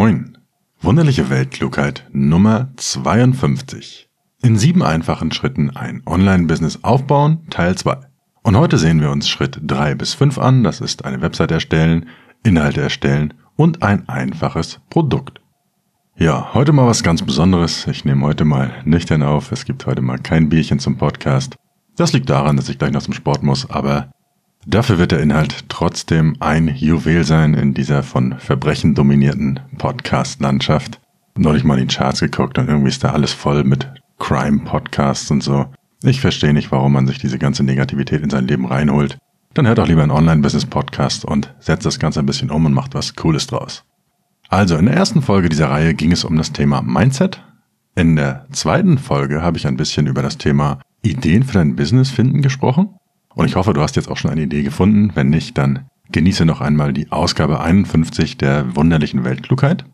Moin. Wunderliche Weltklugheit Nummer 52. In sieben einfachen Schritten ein Online-Business aufbauen, Teil 2. Und heute sehen wir uns Schritt 3 bis 5 an. Das ist eine Website erstellen, Inhalte erstellen und ein einfaches Produkt. Ja, heute mal was ganz Besonderes. Ich nehme heute mal nüchtern auf. Es gibt heute mal kein Bierchen zum Podcast. Das liegt daran, dass ich gleich noch zum Sport muss, aber Dafür wird der Inhalt trotzdem ein Juwel sein in dieser von Verbrechen dominierten Podcast-Landschaft. Neulich mal in die Charts geguckt und irgendwie ist da alles voll mit Crime-Podcasts und so. Ich verstehe nicht, warum man sich diese ganze Negativität in sein Leben reinholt. Dann hört doch lieber einen Online-Business-Podcast und setzt das Ganze ein bisschen um und macht was Cooles draus. Also, in der ersten Folge dieser Reihe ging es um das Thema Mindset. In der zweiten Folge habe ich ein bisschen über das Thema Ideen für dein Business finden gesprochen. Und ich hoffe, du hast jetzt auch schon eine Idee gefunden. Wenn nicht, dann genieße noch einmal die Ausgabe 51 der wunderlichen Weltklugheit.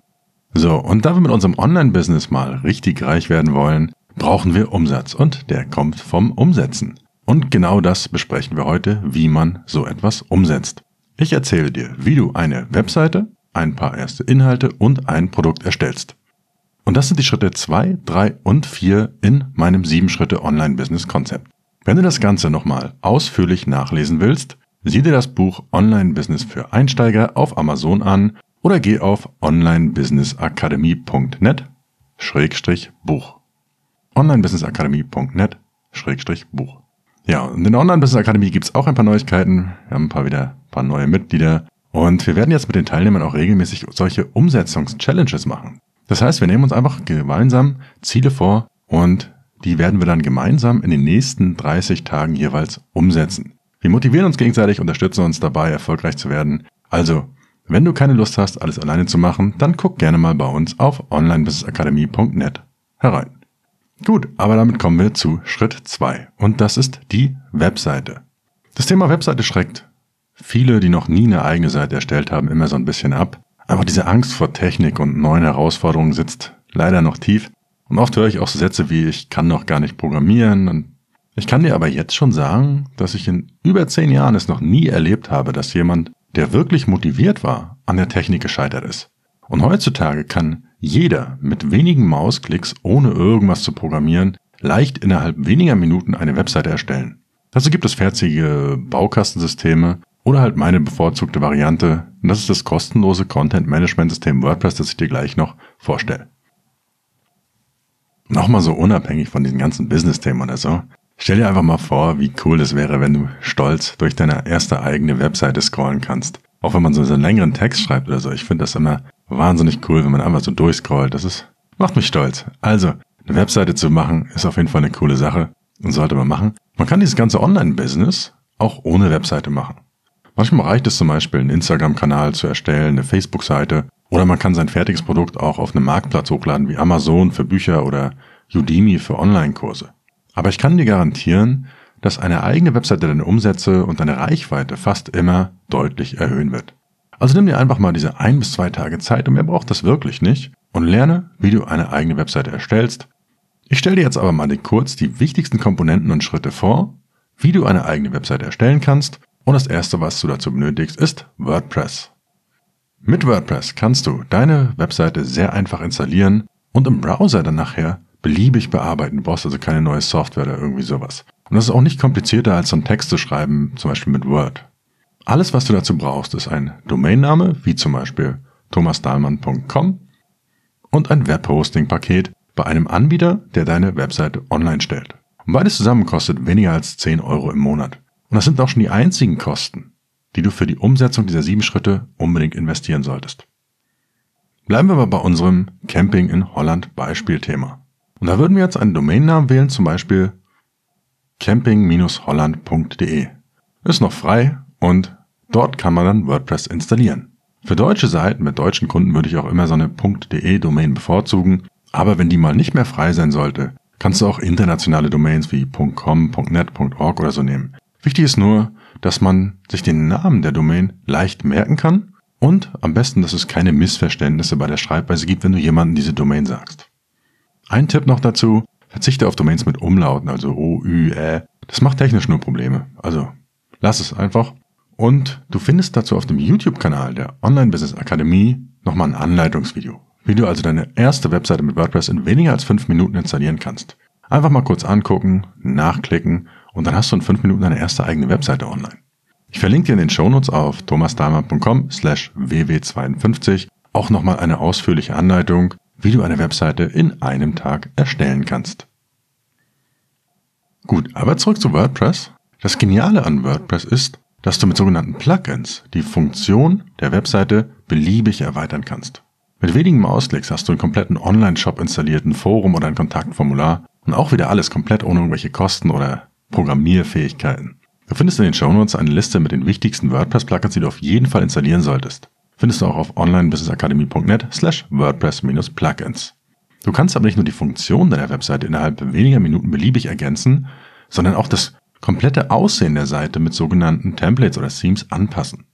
So, und da wir mit unserem Online-Business mal richtig reich werden wollen, brauchen wir Umsatz und der kommt vom Umsetzen. Und genau das besprechen wir heute, wie man so etwas umsetzt. Ich erzähle dir, wie du eine Webseite, ein paar erste Inhalte und ein Produkt erstellst. Und das sind die Schritte 2, 3 und 4 in meinem 7 Schritte Online-Business-Konzept. Wenn du das Ganze nochmal ausführlich nachlesen willst, sieh dir das Buch Online Business für Einsteiger auf Amazon an oder geh auf onlinebusinessakademie.net Schrägstrich Buch. onlinebusinessakademie.net Schrägstrich Buch. Ja, und in der Online Business Akademie gibt's auch ein paar Neuigkeiten. Wir haben ein paar wieder ein paar neue Mitglieder. Und wir werden jetzt mit den Teilnehmern auch regelmäßig solche Umsetzungs-Challenges machen. Das heißt, wir nehmen uns einfach gemeinsam Ziele vor und die werden wir dann gemeinsam in den nächsten 30 Tagen jeweils umsetzen. Wir motivieren uns gegenseitig, unterstützen uns dabei, erfolgreich zu werden. Also, wenn du keine Lust hast, alles alleine zu machen, dann guck gerne mal bei uns auf onlinebusinessakademie.net herein. Gut, aber damit kommen wir zu Schritt 2 und das ist die Webseite. Das Thema Webseite schreckt viele, die noch nie eine eigene Seite erstellt haben, immer so ein bisschen ab. Aber diese Angst vor Technik und neuen Herausforderungen sitzt leider noch tief und oft höre ich auch so Sätze wie, ich kann noch gar nicht programmieren. Und ich kann dir aber jetzt schon sagen, dass ich in über zehn Jahren es noch nie erlebt habe, dass jemand, der wirklich motiviert war, an der Technik gescheitert ist. Und heutzutage kann jeder mit wenigen Mausklicks, ohne irgendwas zu programmieren, leicht innerhalb weniger Minuten eine Webseite erstellen. Dazu gibt es fertige Baukastensysteme oder halt meine bevorzugte Variante, und das ist das kostenlose Content Management System WordPress, das ich dir gleich noch vorstelle. Nochmal so unabhängig von diesen ganzen Business-Themen oder so. Stell dir einfach mal vor, wie cool es wäre, wenn du stolz durch deine erste eigene Webseite scrollen kannst. Auch wenn man so einen längeren Text schreibt oder so. Ich finde das immer wahnsinnig cool, wenn man einfach so durchscrollt. Das ist, macht mich stolz. Also, eine Webseite zu machen, ist auf jeden Fall eine coole Sache und sollte man machen. Man kann dieses ganze Online-Business auch ohne Webseite machen. Manchmal reicht es zum Beispiel, einen Instagram-Kanal zu erstellen, eine Facebook-Seite oder man kann sein fertiges Produkt auch auf einem Marktplatz hochladen wie Amazon für Bücher oder Udemy für Online-Kurse. Aber ich kann dir garantieren, dass eine eigene Webseite deine Umsätze und deine Reichweite fast immer deutlich erhöhen wird. Also nimm dir einfach mal diese ein bis zwei Tage Zeit und mehr braucht das wirklich nicht und lerne, wie du eine eigene Webseite erstellst. Ich stelle dir jetzt aber mal kurz die wichtigsten Komponenten und Schritte vor, wie du eine eigene Webseite erstellen kannst und das erste, was du dazu benötigst, ist WordPress. Mit WordPress kannst du deine Webseite sehr einfach installieren und im Browser dann nachher beliebig bearbeiten. Du brauchst also keine neue Software oder irgendwie sowas. Und das ist auch nicht komplizierter als so ein Text zu schreiben, zum Beispiel mit Word. Alles, was du dazu brauchst, ist ein Domainname, wie zum Beispiel thomasdahlmann.com und ein Webhosting-Paket bei einem Anbieter, der deine Webseite online stellt. Und beides zusammen kostet weniger als 10 Euro im Monat. Und das sind auch schon die einzigen Kosten, die du für die Umsetzung dieser sieben Schritte unbedingt investieren solltest. Bleiben wir aber bei unserem Camping in Holland Beispielthema. Und da würden wir jetzt einen Domainnamen wählen, zum Beispiel camping-holland.de. Ist noch frei und dort kann man dann WordPress installieren. Für deutsche Seiten mit deutschen Kunden würde ich auch immer so eine .de Domain bevorzugen, aber wenn die mal nicht mehr frei sein sollte, kannst du auch internationale Domains wie .com, .net, .org oder so nehmen. Wichtig ist nur, dass man sich den Namen der Domain leicht merken kann und am besten, dass es keine Missverständnisse bei der Schreibweise gibt, wenn du jemandem diese Domain sagst. Ein Tipp noch dazu, verzichte auf Domains mit Umlauten, also O, Ü, Ä. Das macht technisch nur Probleme. Also lass es einfach. Und du findest dazu auf dem YouTube-Kanal der Online Business Akademie nochmal ein Anleitungsvideo, wie du also deine erste Webseite mit WordPress in weniger als fünf Minuten installieren kannst. Einfach mal kurz angucken, nachklicken und dann hast du in fünf Minuten deine erste eigene Webseite online. Ich verlinke dir in den Shownotes auf thomasdahmer.com slash ww52 auch nochmal eine ausführliche Anleitung, wie du eine Webseite in einem Tag erstellen kannst. Gut, aber zurück zu WordPress. Das Geniale an WordPress ist, dass du mit sogenannten Plugins die Funktion der Webseite beliebig erweitern kannst. Mit wenigen Mausklicks hast du einen kompletten Online-Shop installiert, ein Forum oder ein Kontaktformular und auch wieder alles komplett ohne irgendwelche Kosten oder Programmierfähigkeiten. Du findest in den Shownotes eine Liste mit den wichtigsten WordPress-Plugins, die du auf jeden Fall installieren solltest. Findest du auch auf onlinebusinessacademy.net slash WordPress-Plugins. Du kannst aber nicht nur die Funktion deiner Webseite innerhalb weniger Minuten beliebig ergänzen, sondern auch das komplette Aussehen der Seite mit sogenannten Templates oder Themes anpassen.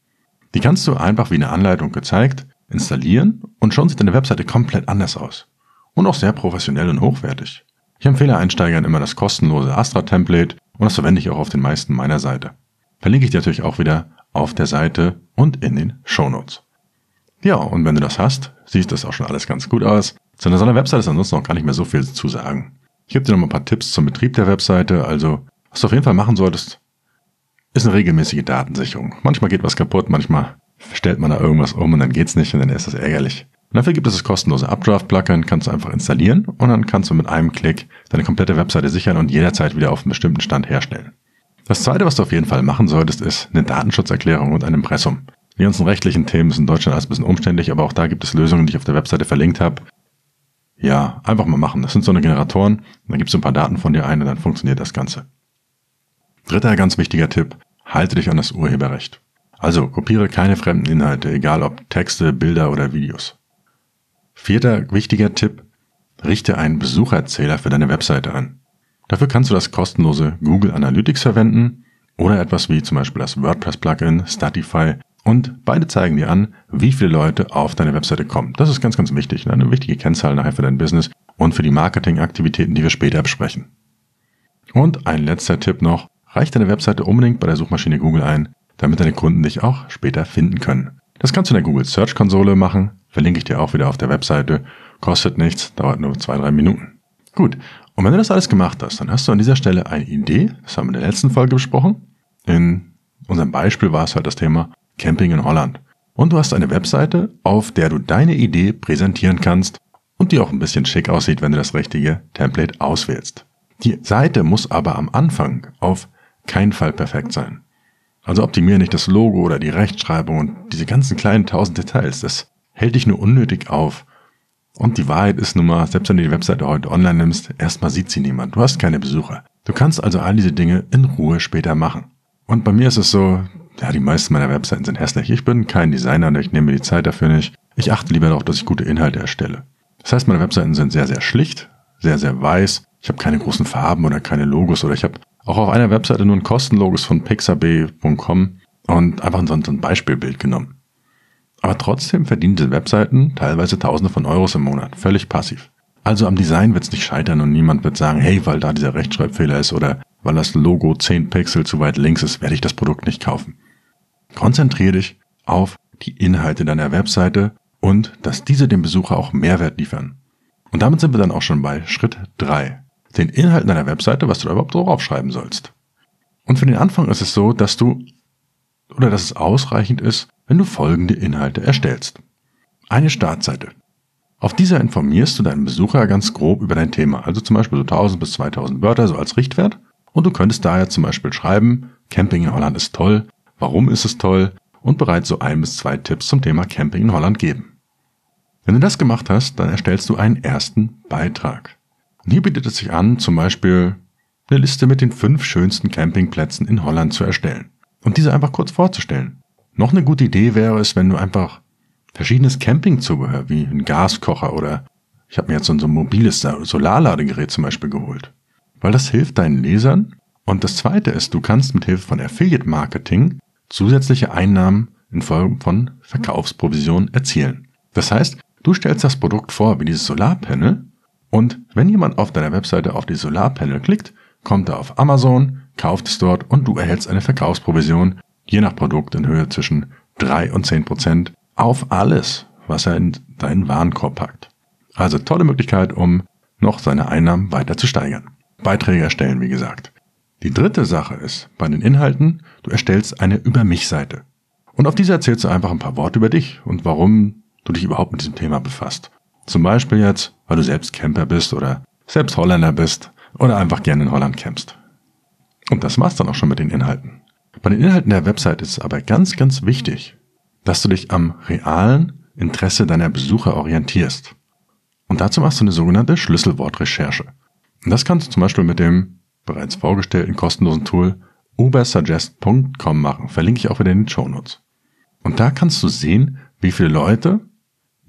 Die kannst du einfach wie eine Anleitung gezeigt installieren und schon sieht deine Webseite komplett anders aus. Und auch sehr professionell und hochwertig. Ich empfehle Einsteigern immer das kostenlose Astra-Template und das verwende ich auch auf den meisten meiner Seite. Verlinke ich dir natürlich auch wieder auf der Seite und in den Show Notes. Ja, und wenn du das hast, sieht das auch schon alles ganz gut aus. Zu einer so einer Webseite ist ansonsten noch gar nicht mehr so viel zu sagen. Ich gebe dir noch mal ein paar Tipps zum Betrieb der Webseite. Also, was du auf jeden Fall machen solltest, ist eine regelmäßige Datensicherung. Manchmal geht was kaputt, manchmal stellt man da irgendwas um und dann geht's nicht und dann ist das ärgerlich. Und dafür gibt es das kostenlose Updraft-Plugin, kannst du einfach installieren und dann kannst du mit einem Klick deine komplette Webseite sichern und jederzeit wieder auf einen bestimmten Stand herstellen. Das zweite, was du auf jeden Fall machen solltest, ist eine Datenschutzerklärung und ein Impressum. Die ganzen rechtlichen Themen sind in Deutschland alles ein bisschen umständlich, aber auch da gibt es Lösungen, die ich auf der Webseite verlinkt habe. Ja, einfach mal machen. Das sind so eine Generatoren, dann gibst du ein paar Daten von dir ein und dann funktioniert das Ganze. Dritter ganz wichtiger Tipp, halte dich an das Urheberrecht. Also kopiere keine fremden Inhalte, egal ob Texte, Bilder oder Videos. Vierter wichtiger Tipp, richte einen Besucherzähler für deine Webseite an. Dafür kannst du das kostenlose Google Analytics verwenden oder etwas wie zum Beispiel das WordPress-Plugin Statify und beide zeigen dir an, wie viele Leute auf deine Webseite kommen. Das ist ganz, ganz wichtig, eine wichtige Kennzahl nachher für dein Business und für die Marketingaktivitäten, die wir später besprechen. Und ein letzter Tipp noch, reich deine Webseite unbedingt bei der Suchmaschine Google ein, damit deine Kunden dich auch später finden können. Das kannst du in der Google Search Konsole machen, verlinke ich dir auch wieder auf der Webseite, kostet nichts, dauert nur zwei, drei Minuten. Gut, und wenn du das alles gemacht hast, dann hast du an dieser Stelle eine Idee, das haben wir in der letzten Folge besprochen. In unserem Beispiel war es halt das Thema Camping in Holland. Und du hast eine Webseite, auf der du deine Idee präsentieren kannst und die auch ein bisschen schick aussieht, wenn du das richtige Template auswählst. Die Seite muss aber am Anfang auf keinen Fall perfekt sein. Also optimiere nicht das Logo oder die Rechtschreibung und diese ganzen kleinen tausend Details. Das hält dich nur unnötig auf. Und die Wahrheit ist nun mal, selbst wenn du die Webseite heute online nimmst, erstmal sieht sie niemand. Du hast keine Besucher. Du kannst also all diese Dinge in Ruhe später machen. Und bei mir ist es so, ja, die meisten meiner Webseiten sind hässlich. Ich bin kein Designer und ich nehme mir die Zeit dafür nicht. Ich achte lieber darauf, dass ich gute Inhalte erstelle. Das heißt, meine Webseiten sind sehr, sehr schlicht, sehr, sehr weiß. Ich habe keine großen Farben oder keine Logos oder ich habe auch auf einer Webseite nur ein Kostenlogos von pixabay.com und einfach so ein Beispielbild genommen. Aber trotzdem verdienen diese Webseiten teilweise Tausende von Euros im Monat, völlig passiv. Also am Design wird es nicht scheitern und niemand wird sagen, hey, weil da dieser Rechtschreibfehler ist oder weil das Logo 10 Pixel zu weit links ist, werde ich das Produkt nicht kaufen. Konzentriere dich auf die Inhalte deiner Webseite und dass diese dem Besucher auch Mehrwert liefern. Und damit sind wir dann auch schon bei Schritt 3. Den Inhalten deiner Webseite, was du da überhaupt drauf schreiben sollst. Und für den Anfang ist es so, dass du oder dass es ausreichend ist, wenn du folgende Inhalte erstellst. Eine Startseite. Auf dieser informierst du deinen Besucher ganz grob über dein Thema, also zum Beispiel so 1000 bis 2000 Wörter so als Richtwert. Und du könntest daher zum Beispiel schreiben, Camping in Holland ist toll, warum ist es toll und bereits so ein bis zwei Tipps zum Thema Camping in Holland geben. Wenn du das gemacht hast, dann erstellst du einen ersten Beitrag. Und hier bietet es sich an, zum Beispiel eine Liste mit den fünf schönsten Campingplätzen in Holland zu erstellen und diese einfach kurz vorzustellen. Noch eine gute Idee wäre es, wenn du einfach verschiedenes Campingzubehör wie ein Gaskocher oder ich habe mir jetzt so ein mobiles Solarladegerät zum Beispiel geholt. Weil das hilft deinen Lesern. Und das zweite ist, du kannst mit Hilfe von Affiliate Marketing zusätzliche Einnahmen in Form von Verkaufsprovisionen erzielen. Das heißt, du stellst das Produkt vor wie dieses Solarpanel und wenn jemand auf deiner Webseite auf dieses Solarpanel klickt, kommt er auf Amazon, kauft es dort und du erhältst eine Verkaufsprovision, je nach Produkt in Höhe zwischen 3 und 10 Prozent auf alles, was er in deinen Warenkorb packt. Also tolle Möglichkeit, um noch seine Einnahmen weiter zu steigern. Beiträge erstellen, wie gesagt. Die dritte Sache ist, bei den Inhalten, du erstellst eine Über mich Seite. Und auf dieser erzählst du einfach ein paar Worte über dich und warum du dich überhaupt mit diesem Thema befasst. Zum Beispiel jetzt, weil du selbst Camper bist oder selbst Holländer bist oder einfach gerne in Holland campst. Und das war's dann auch schon mit den Inhalten. Bei den Inhalten der Website ist es aber ganz, ganz wichtig, dass du dich am realen Interesse deiner Besucher orientierst. Und dazu machst du eine sogenannte Schlüsselwortrecherche. Und das kannst du zum Beispiel mit dem bereits vorgestellten kostenlosen Tool ubersuggest.com machen. Verlinke ich auch wieder in den Show Notes. Und da kannst du sehen, wie viele Leute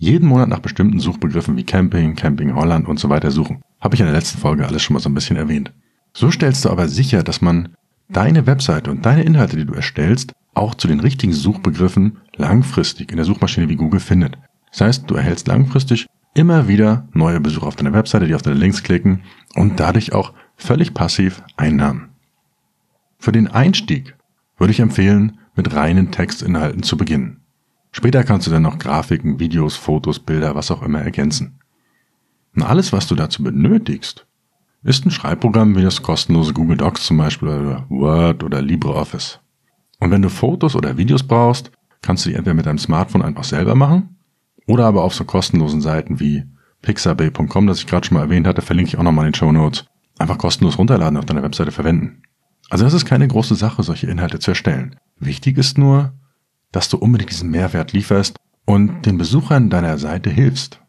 jeden Monat nach bestimmten Suchbegriffen wie Camping, Camping Holland und so weiter suchen. Habe ich in der letzten Folge alles schon mal so ein bisschen erwähnt. So stellst du aber sicher, dass man deine Webseite und deine Inhalte, die du erstellst, auch zu den richtigen Suchbegriffen langfristig in der Suchmaschine wie Google findet. Das heißt, du erhältst langfristig immer wieder neue Besucher auf deiner Webseite, die auf deine Links klicken und dadurch auch völlig passiv Einnahmen. Für den Einstieg würde ich empfehlen, mit reinen Textinhalten zu beginnen. Später kannst du dann noch Grafiken, Videos, Fotos, Bilder, was auch immer ergänzen. Und alles, was du dazu benötigst, ist ein Schreibprogramm wie das kostenlose Google Docs zum Beispiel oder Word oder LibreOffice. Und wenn du Fotos oder Videos brauchst, kannst du die entweder mit deinem Smartphone einfach selber machen oder aber auf so kostenlosen Seiten wie pixabay.com, das ich gerade schon mal erwähnt hatte, verlinke ich auch nochmal in den Show Notes, einfach kostenlos runterladen und auf deiner Webseite verwenden. Also das ist keine große Sache, solche Inhalte zu erstellen. Wichtig ist nur, dass du unbedingt diesen Mehrwert lieferst und den Besuchern deiner Seite hilfst.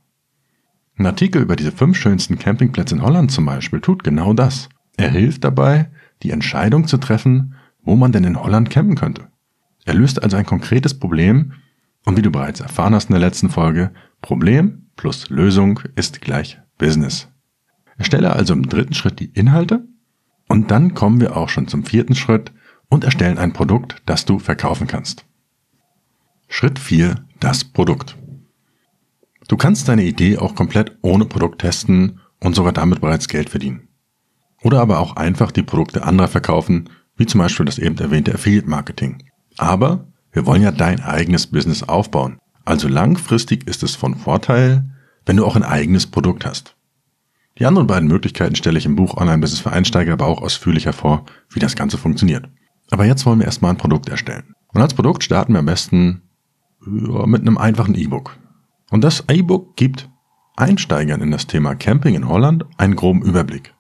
Ein Artikel über diese fünf schönsten Campingplätze in Holland zum Beispiel tut genau das. Er hilft dabei, die Entscheidung zu treffen, wo man denn in Holland campen könnte. Er löst also ein konkretes Problem und wie du bereits erfahren hast in der letzten Folge, Problem plus Lösung ist gleich Business. Erstelle also im dritten Schritt die Inhalte und dann kommen wir auch schon zum vierten Schritt und erstellen ein Produkt, das du verkaufen kannst. Schritt 4. Das Produkt. Du kannst deine Idee auch komplett ohne Produkt testen und sogar damit bereits Geld verdienen. Oder aber auch einfach die Produkte anderer verkaufen, wie zum Beispiel das eben erwähnte Affiliate Marketing. Aber wir wollen ja dein eigenes Business aufbauen. Also langfristig ist es von Vorteil, wenn du auch ein eigenes Produkt hast. Die anderen beiden Möglichkeiten stelle ich im Buch Online-Business für Einsteiger aber auch ausführlicher vor, wie das Ganze funktioniert. Aber jetzt wollen wir erstmal ein Produkt erstellen. Und als Produkt starten wir am besten mit einem einfachen E-Book. Und das E-Book gibt Einsteigern in das Thema Camping in Holland einen groben Überblick.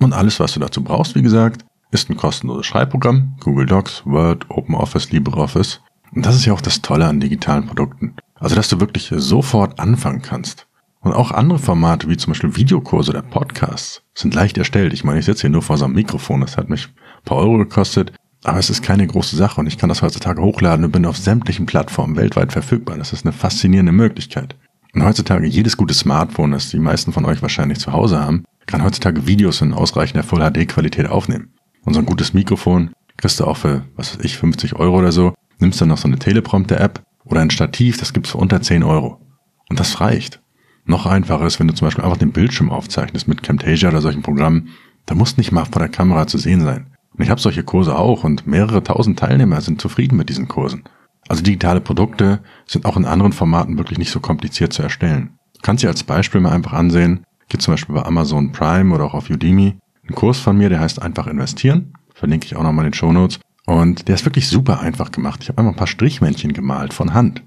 Und alles, was du dazu brauchst, wie gesagt, ist ein kostenloses Schreibprogramm, Google Docs, Word, OpenOffice, LibreOffice. Und das ist ja auch das Tolle an digitalen Produkten. Also, dass du wirklich sofort anfangen kannst. Und auch andere Formate, wie zum Beispiel Videokurse oder Podcasts, sind leicht erstellt. Ich meine, ich sitze hier nur vor so einem Mikrofon, das hat mich ein paar Euro gekostet. Aber es ist keine große Sache und ich kann das heutzutage hochladen und bin auf sämtlichen Plattformen weltweit verfügbar. Das ist eine faszinierende Möglichkeit. Und heutzutage jedes gute Smartphone, das die meisten von euch wahrscheinlich zu Hause haben, kann heutzutage Videos in ausreichender Full HD Qualität aufnehmen. Und so ein gutes Mikrofon kriegst du auch für, was weiß ich, 50 Euro oder so. Nimmst dann noch so eine Teleprompter App oder ein Stativ, das gibt's für unter 10 Euro. Und das reicht. Noch einfacher ist, wenn du zum Beispiel einfach den Bildschirm aufzeichnest mit Camtasia oder solchen Programmen. Da musst nicht mal vor der Kamera zu sehen sein. Und ich habe solche Kurse auch und mehrere tausend Teilnehmer sind zufrieden mit diesen Kursen. Also digitale Produkte sind auch in anderen Formaten wirklich nicht so kompliziert zu erstellen. Du kannst dir als Beispiel mal einfach ansehen, gibt zum Beispiel bei Amazon Prime oder auch auf Udemy einen Kurs von mir, der heißt einfach investieren. Verlinke ich auch nochmal in den Show Notes. Und der ist wirklich super einfach gemacht. Ich habe einfach ein paar Strichmännchen gemalt von Hand.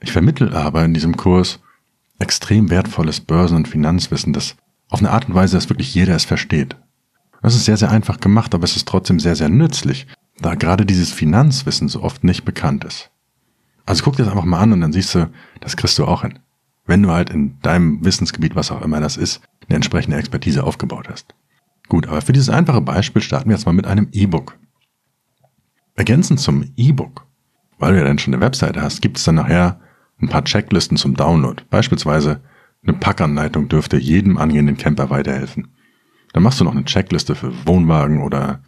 Ich vermittel aber in diesem Kurs extrem wertvolles Börsen- und Finanzwissen, das auf eine Art und Weise, dass wirklich jeder es versteht. Das ist sehr, sehr einfach gemacht, aber es ist trotzdem sehr, sehr nützlich, da gerade dieses Finanzwissen so oft nicht bekannt ist. Also guck dir das einfach mal an und dann siehst du, das kriegst du auch hin. Wenn du halt in deinem Wissensgebiet, was auch immer das ist, eine entsprechende Expertise aufgebaut hast. Gut, aber für dieses einfache Beispiel starten wir jetzt mal mit einem E-Book. Ergänzend zum E-Book, weil du ja dann schon eine Webseite hast, gibt es dann nachher ein paar Checklisten zum Download. Beispielsweise eine Packanleitung dürfte jedem angehenden Camper weiterhelfen. Dann machst du noch eine Checkliste für Wohnwagen oder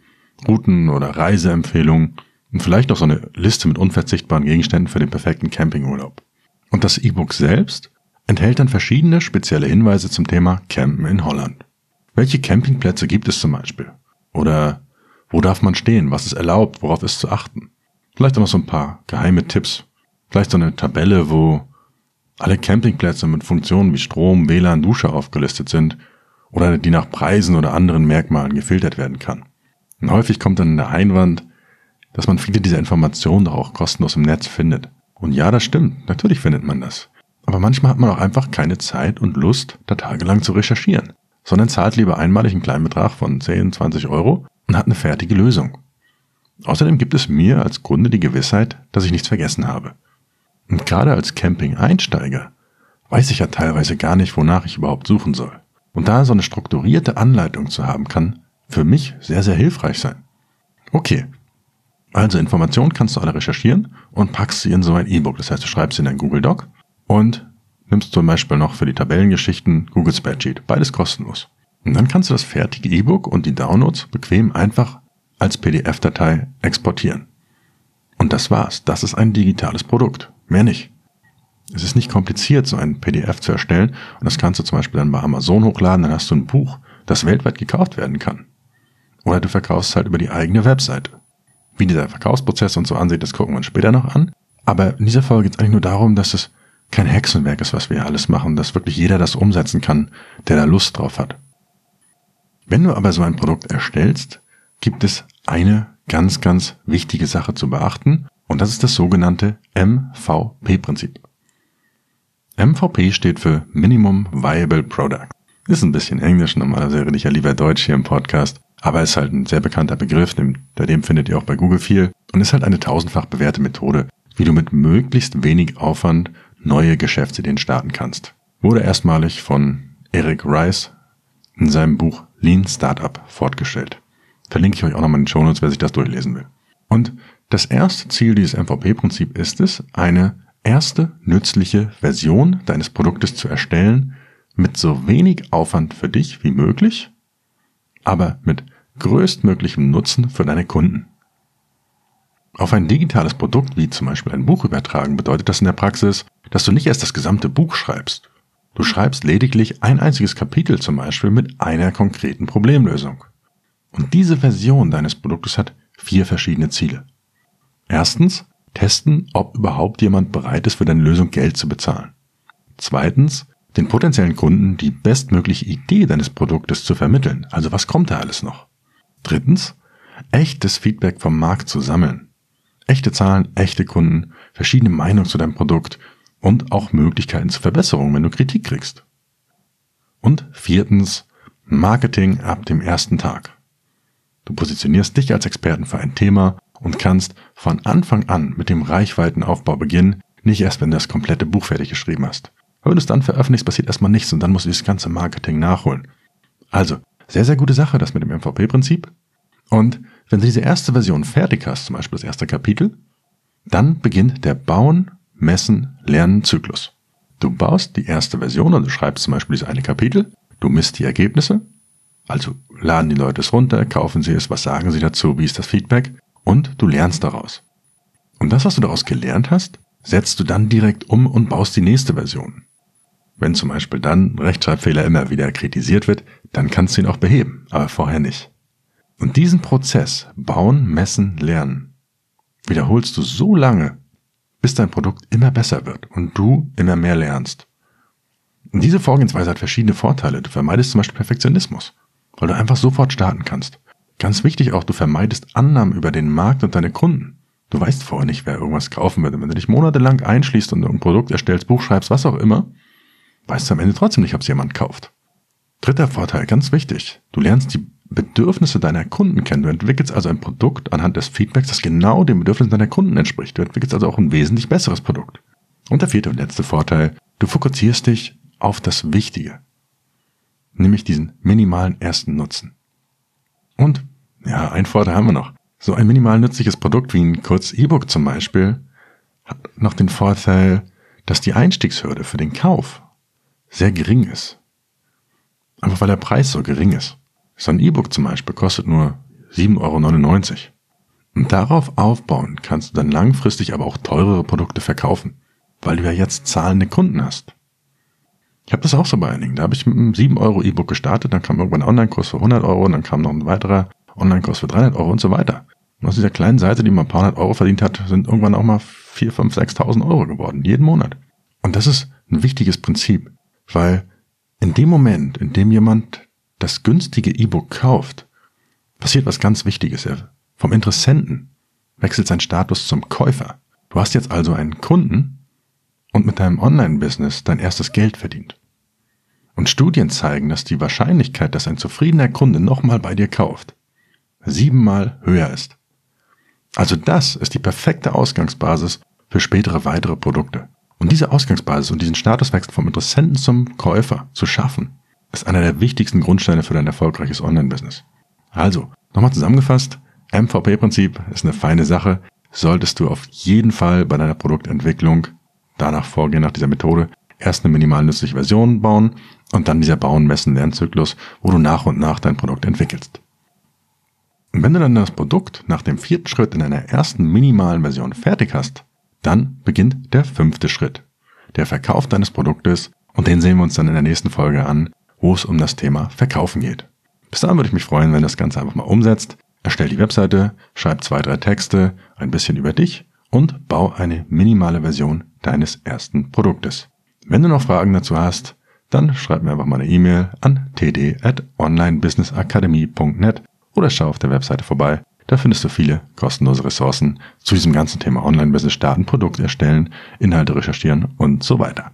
Routen oder Reiseempfehlungen und vielleicht noch so eine Liste mit unverzichtbaren Gegenständen für den perfekten Campingurlaub. Und das E-Book selbst enthält dann verschiedene spezielle Hinweise zum Thema Campen in Holland. Welche Campingplätze gibt es zum Beispiel? Oder wo darf man stehen? Was ist erlaubt? Worauf ist zu achten? Vielleicht auch noch so ein paar geheime Tipps. Vielleicht so eine Tabelle, wo alle Campingplätze mit Funktionen wie Strom, WLAN, Dusche aufgelistet sind oder die nach Preisen oder anderen Merkmalen gefiltert werden kann. Und häufig kommt dann der Einwand, dass man viele dieser Informationen doch auch kostenlos im Netz findet. Und ja, das stimmt, natürlich findet man das. Aber manchmal hat man auch einfach keine Zeit und Lust, da tagelang zu recherchieren, sondern zahlt lieber einmalig einen kleinen Betrag von 10, 20 Euro und hat eine fertige Lösung. Außerdem gibt es mir als Kunde die Gewissheit, dass ich nichts vergessen habe. Und gerade als Camping-Einsteiger weiß ich ja teilweise gar nicht, wonach ich überhaupt suchen soll. Und da so eine strukturierte Anleitung zu haben, kann für mich sehr, sehr hilfreich sein. Okay. Also Informationen kannst du alle recherchieren und packst sie in so ein E-Book. Das heißt, du schreibst sie in ein Google Doc und nimmst zum Beispiel noch für die Tabellengeschichten Google Spreadsheet. Beides kostenlos. Und dann kannst du das fertige E-Book und die Downloads bequem einfach als PDF-Datei exportieren. Und das war's. Das ist ein digitales Produkt. Mehr nicht. Es ist nicht kompliziert, so ein PDF zu erstellen und das kannst du zum Beispiel dann bei Amazon hochladen, dann hast du ein Buch, das weltweit gekauft werden kann. Oder du verkaufst es halt über die eigene Webseite. Wie dieser Verkaufsprozess und so ansieht, das gucken wir uns später noch an. Aber in dieser Folge geht es eigentlich nur darum, dass es kein Hexenwerk ist, was wir alles machen, dass wirklich jeder das umsetzen kann, der da Lust drauf hat. Wenn du aber so ein Produkt erstellst, gibt es eine ganz, ganz wichtige Sache zu beachten und das ist das sogenannte MVP-Prinzip. MVP steht für Minimum Viable Product. Ist ein bisschen Englisch, normalerweise rede ich ja lieber Deutsch hier im Podcast, aber ist halt ein sehr bekannter Begriff, bei dem findet ihr auch bei Google viel und ist halt eine tausendfach bewährte Methode, wie du mit möglichst wenig Aufwand neue Geschäftsideen starten kannst. Wurde erstmalig von Eric Rice in seinem Buch Lean Startup fortgestellt. Verlinke ich euch auch nochmal in den Shownotes, wer sich das durchlesen will. Und das erste Ziel dieses MVP-Prinzip ist es, eine erste nützliche Version deines Produktes zu erstellen, mit so wenig Aufwand für dich wie möglich, aber mit größtmöglichem Nutzen für deine Kunden. Auf ein digitales Produkt wie zum Beispiel ein Buch übertragen bedeutet das in der Praxis, dass du nicht erst das gesamte Buch schreibst. Du schreibst lediglich ein einziges Kapitel zum Beispiel mit einer konkreten Problemlösung. Und diese Version deines Produktes hat vier verschiedene Ziele. Erstens, testen, ob überhaupt jemand bereit ist, für deine Lösung Geld zu bezahlen. Zweitens, den potenziellen Kunden die bestmögliche Idee deines Produktes zu vermitteln. Also was kommt da alles noch? Drittens, echtes Feedback vom Markt zu sammeln. Echte Zahlen, echte Kunden, verschiedene Meinungen zu deinem Produkt und auch Möglichkeiten zur Verbesserung, wenn du Kritik kriegst. Und viertens, Marketing ab dem ersten Tag. Du positionierst dich als Experten für ein Thema und kannst von Anfang an mit dem Reichweitenaufbau beginnen, nicht erst, wenn du das komplette Buch fertig geschrieben hast. Wenn du es dann veröffentlichst, passiert erstmal nichts und dann musst du das ganze Marketing nachholen. Also, sehr, sehr gute Sache, das mit dem MVP-Prinzip. Und wenn du diese erste Version fertig hast, zum Beispiel das erste Kapitel, dann beginnt der Bauen, Messen, Lernen Zyklus. Du baust die erste Version und du schreibst zum Beispiel dieses eine Kapitel, du misst die Ergebnisse, also laden die Leute es runter, kaufen sie es, was sagen sie dazu, wie ist das Feedback und du lernst daraus. Und das, was du daraus gelernt hast, setzt du dann direkt um und baust die nächste Version. Wenn zum Beispiel dann Rechtschreibfehler immer wieder kritisiert wird, dann kannst du ihn auch beheben, aber vorher nicht. Und diesen Prozess bauen, messen, lernen wiederholst du so lange, bis dein Produkt immer besser wird und du immer mehr lernst. Und diese Vorgehensweise hat verschiedene Vorteile. Du vermeidest zum Beispiel Perfektionismus, weil du einfach sofort starten kannst. Ganz wichtig auch, du vermeidest Annahmen über den Markt und deine Kunden. Du weißt vorher nicht, wer irgendwas kaufen. Und wenn du dich monatelang einschließt und ein Produkt erstellst, Buch schreibst, was auch immer, weißt du am Ende trotzdem nicht, ob es jemand kauft. Dritter Vorteil, ganz wichtig. Du lernst die Bedürfnisse deiner Kunden kennen. Du entwickelst also ein Produkt anhand des Feedbacks, das genau den Bedürfnissen deiner Kunden entspricht. Du entwickelst also auch ein wesentlich besseres Produkt. Und der vierte und letzte Vorteil, du fokussierst dich auf das Wichtige. Nämlich diesen minimalen ersten Nutzen. Und ja, ein Vorteil haben wir noch. So ein minimal nützliches Produkt wie ein kurz E-Book zum Beispiel hat noch den Vorteil, dass die Einstiegshürde für den Kauf sehr gering ist. Einfach weil der Preis so gering ist. So ein E-Book zum Beispiel kostet nur 7,99 Euro. Und darauf aufbauen kannst du dann langfristig aber auch teurere Produkte verkaufen, weil du ja jetzt zahlende Kunden hast. Ich habe das auch so bei einigen. Da habe ich mit einem 7 Euro E-Book gestartet, dann kam irgendwann ein Online-Kurs für 100 Euro und dann kam noch ein weiterer Online-Kurs für 300 Euro und so weiter. Und aus dieser kleinen Seite, die mal ein paar hundert Euro verdient hat, sind irgendwann auch mal 4, 5, 6.000 Euro geworden, jeden Monat. Und das ist ein wichtiges Prinzip, weil in dem Moment, in dem jemand das günstige E-Book kauft, passiert was ganz Wichtiges. Er vom Interessenten wechselt sein Status zum Käufer. Du hast jetzt also einen Kunden und mit deinem Online-Business dein erstes Geld verdient. Und Studien zeigen, dass die Wahrscheinlichkeit, dass ein zufriedener Kunde nochmal bei dir kauft, siebenmal höher ist. Also das ist die perfekte Ausgangsbasis für spätere weitere Produkte. Und diese Ausgangsbasis und diesen Statuswechsel vom Interessenten zum Käufer zu schaffen, ist einer der wichtigsten Grundsteine für dein erfolgreiches Online-Business. Also, nochmal zusammengefasst, MVP-Prinzip ist eine feine Sache, solltest du auf jeden Fall bei deiner Produktentwicklung danach vorgehen, nach dieser Methode, erst eine minimal nützliche Version bauen und dann dieser Bauen, Messen, Lernzyklus, wo du nach und nach dein Produkt entwickelst. Und wenn du dann das Produkt nach dem vierten Schritt in einer ersten minimalen Version fertig hast, dann beginnt der fünfte Schritt, der Verkauf deines Produktes und den sehen wir uns dann in der nächsten Folge an, wo es um das Thema Verkaufen geht. Bis dahin würde ich mich freuen, wenn du das Ganze einfach mal umsetzt. Erstell die Webseite, schreib zwei, drei Texte, ein bisschen über dich und bau eine minimale Version deines ersten Produktes. Wenn du noch Fragen dazu hast, dann schreib mir einfach mal eine E-Mail an td@onlinebusinessakademie.net oder schau auf der Webseite vorbei. Da findest du viele kostenlose Ressourcen zu diesem ganzen Thema Online-Business starten, Produkt erstellen, Inhalte recherchieren und so weiter.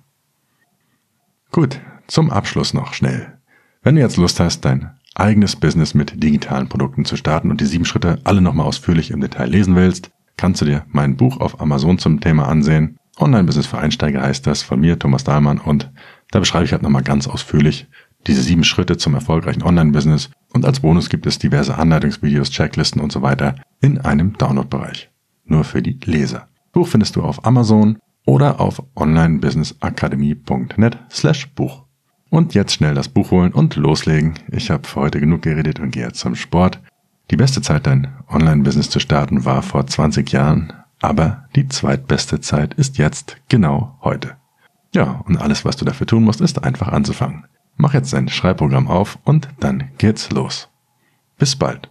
Gut, zum Abschluss noch schnell. Wenn du jetzt Lust hast, dein eigenes Business mit digitalen Produkten zu starten und die sieben Schritte alle nochmal ausführlich im Detail lesen willst, kannst du dir mein Buch auf Amazon zum Thema ansehen. Online-Business für Einsteiger heißt das von mir, Thomas Dahlmann, und da beschreibe ich halt nochmal ganz ausführlich diese sieben Schritte zum erfolgreichen Online-Business und als Bonus gibt es diverse Anleitungsvideos, Checklisten und so weiter in einem Download-Bereich. Nur für die Leser. Buch findest du auf Amazon oder auf onlinebusinessakademie.net slash Buch. Und jetzt schnell das Buch holen und loslegen. Ich habe für heute genug geredet und gehe jetzt zum Sport. Die beste Zeit, dein Online-Business zu starten, war vor 20 Jahren, aber die zweitbeste Zeit ist jetzt genau heute. Ja, und alles, was du dafür tun musst, ist einfach anzufangen. Mach jetzt dein Schreibprogramm auf und dann geht's los. Bis bald.